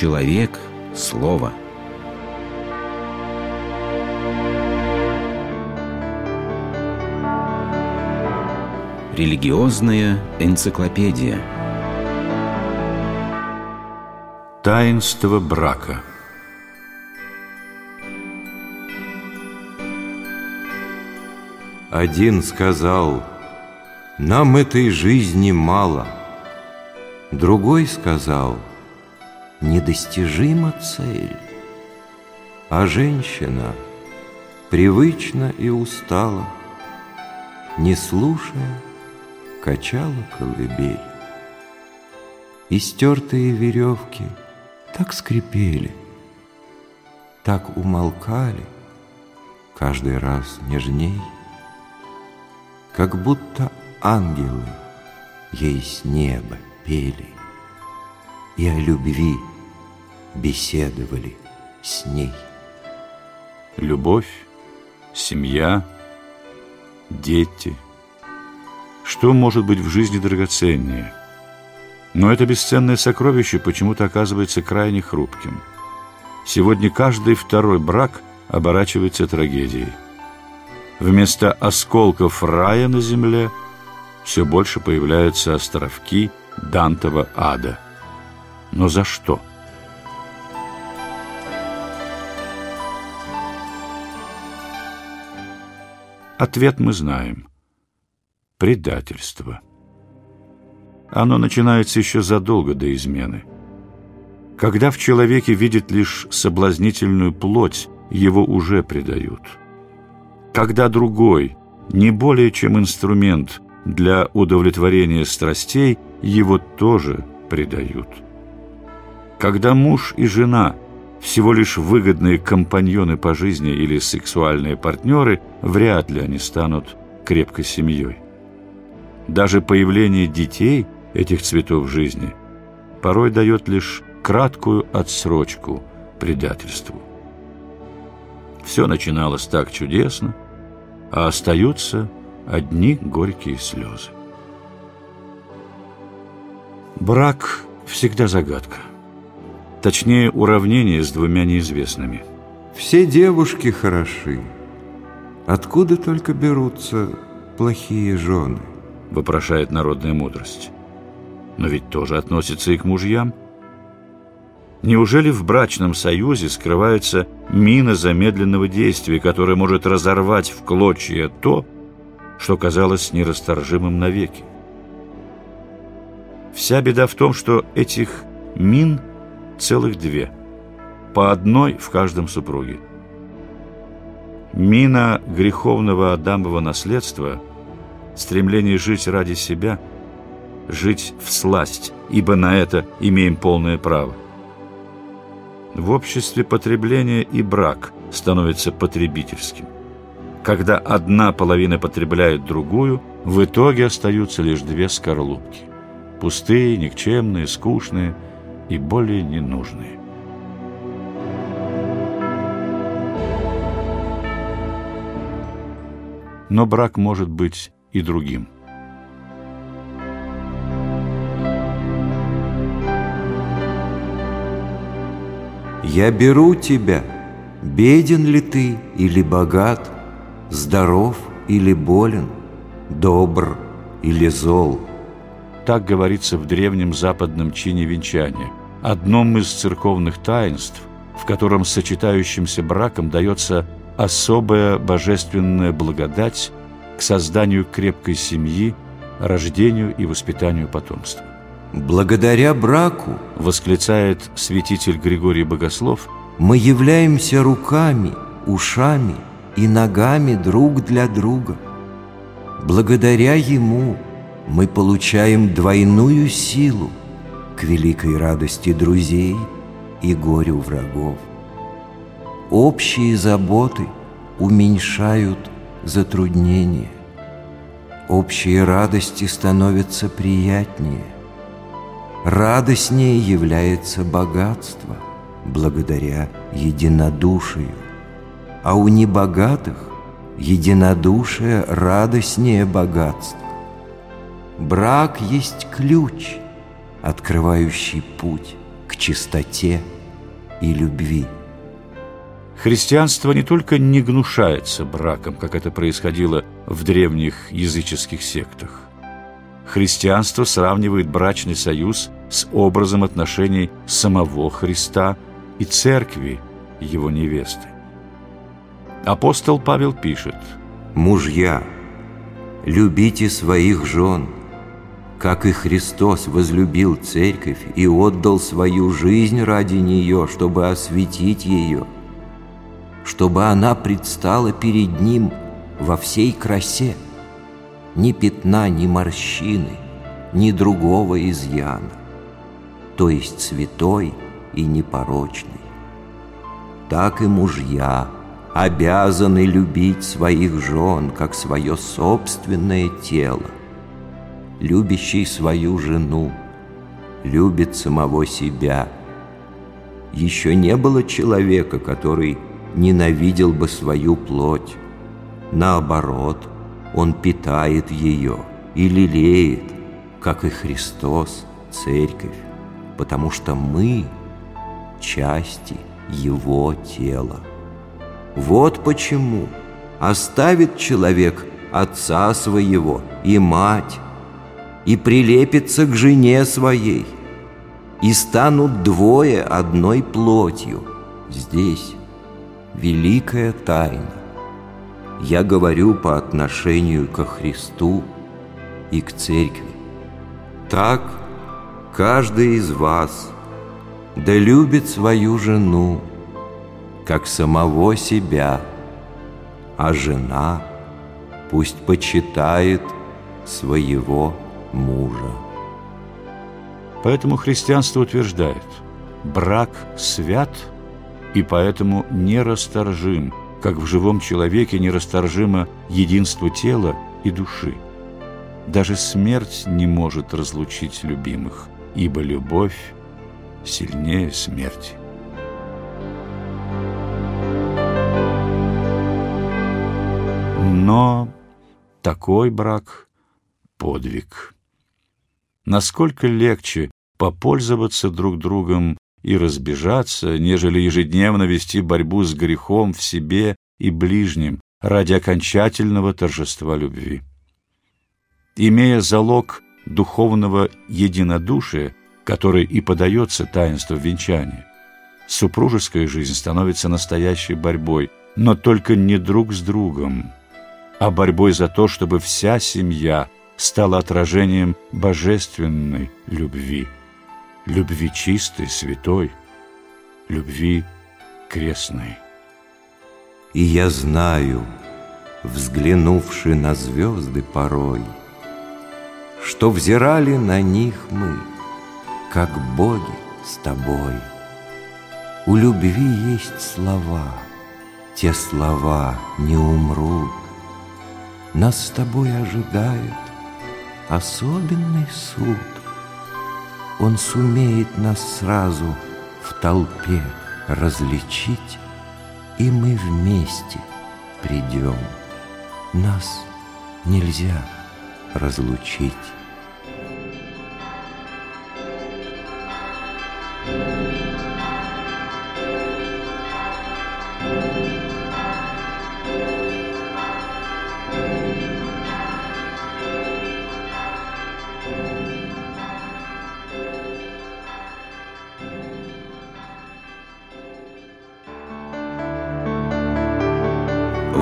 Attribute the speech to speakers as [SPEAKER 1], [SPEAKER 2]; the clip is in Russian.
[SPEAKER 1] человек – слово. Религиозная энциклопедия.
[SPEAKER 2] Таинство брака.
[SPEAKER 3] Один сказал, нам этой жизни мало. Другой сказал, недостижима цель. А женщина привычно и устала, не слушая, качала колыбель. И стертые веревки так скрипели, так умолкали, каждый раз нежней, как будто ангелы ей с неба пели и о любви беседовали с ней.
[SPEAKER 2] Любовь, семья, дети. Что может быть в жизни драгоценнее? Но это бесценное сокровище почему-то оказывается крайне хрупким. Сегодня каждый второй брак оборачивается трагедией. Вместо осколков рая на земле все больше появляются островки Дантова ада. Но за что? Ответ мы знаем. Предательство. Оно начинается еще задолго до измены. Когда в человеке видят лишь соблазнительную плоть, его уже предают – когда другой, не более чем инструмент для удовлетворения страстей, его тоже предают. Когда муж и жена всего лишь выгодные компаньоны по жизни или сексуальные партнеры, вряд ли они станут крепкой семьей. Даже появление детей этих цветов жизни порой дает лишь краткую отсрочку предательству. Все начиналось так чудесно, а остаются одни горькие слезы. Брак всегда загадка. Точнее, уравнение с двумя неизвестными.
[SPEAKER 3] Все девушки хороши. Откуда только берутся плохие жены?
[SPEAKER 2] Вопрошает народная мудрость. Но ведь тоже относится и к мужьям. Неужели в брачном союзе скрывается мина замедленного действия, которая может разорвать в клочья то, что казалось нерасторжимым навеки? Вся беда в том, что этих мин целых две, по одной в каждом супруге. Мина греховного Адамова наследства – стремление жить ради себя, жить в сласть, ибо на это имеем полное право. В обществе потребления и брак становится потребительским. Когда одна половина потребляет другую, в итоге остаются лишь две скорлупки. Пустые, никчемные, скучные и более ненужные. Но брак может быть и другим –
[SPEAKER 3] Я беру тебя, беден ли ты или богат, здоров или болен, добр или зол.
[SPEAKER 2] Так говорится в древнем западном чине венчания, одном из церковных таинств, в котором сочетающимся браком дается особая божественная благодать к созданию крепкой семьи, рождению и воспитанию потомства.
[SPEAKER 3] Благодаря браку,
[SPEAKER 2] восклицает святитель Григорий Богослов,
[SPEAKER 3] мы являемся руками, ушами и ногами друг для друга. Благодаря ему мы получаем двойную силу к великой радости друзей и горю врагов. Общие заботы уменьшают затруднения. Общие радости становятся приятнее – Радостнее является богатство благодаря единодушию, а у небогатых единодушие радостнее богатства. Брак есть ключ, открывающий путь к чистоте и любви.
[SPEAKER 2] Христианство не только не гнушается браком, как это происходило в древних языческих сектах. Христианство сравнивает брачный союз с образом отношений самого Христа и церкви, его невесты. Апостол Павел пишет
[SPEAKER 3] «Мужья, любите своих жен, как и Христос возлюбил церковь и отдал свою жизнь ради нее, чтобы осветить ее» чтобы она предстала перед ним во всей красе. Ни пятна, ни морщины, ни другого изъяна, то есть святой и непорочный. Так и мужья обязаны любить своих жен, как свое собственное тело. Любящий свою жену любит самого себя. Еще не было человека, который ненавидел бы свою плоть. Наоборот, он питает ее и лелеет, как и Христос, Церковь, потому что мы – части Его тела. Вот почему оставит человек отца своего и мать, и прилепится к жене своей, и станут двое одной плотью здесь, великая тайна. Я говорю по отношению ко Христу и к Церкви. Так каждый из вас да любит свою жену, как самого себя, а жена пусть почитает своего мужа.
[SPEAKER 2] Поэтому христианство утверждает, брак свят – и поэтому нерасторжим, как в живом человеке нерасторжимо единство тела и души. Даже смерть не может разлучить любимых, ибо любовь сильнее смерти. Но такой брак – подвиг. Насколько легче попользоваться друг другом и разбежаться, нежели ежедневно вести борьбу с грехом в себе и ближнем ради окончательного торжества любви. Имея залог духовного единодушия, который и подается таинству венчания, супружеская жизнь становится настоящей борьбой, но только не друг с другом, а борьбой за то, чтобы вся семья стала отражением божественной любви любви чистой, святой, любви крестной.
[SPEAKER 3] И я знаю, взглянувши на звезды порой, Что взирали на них мы, как боги с тобой. У любви есть слова, те слова не умрут. Нас с тобой ожидает особенный суд. Он сумеет нас сразу в толпе различить, И мы вместе придем. Нас нельзя разлучить.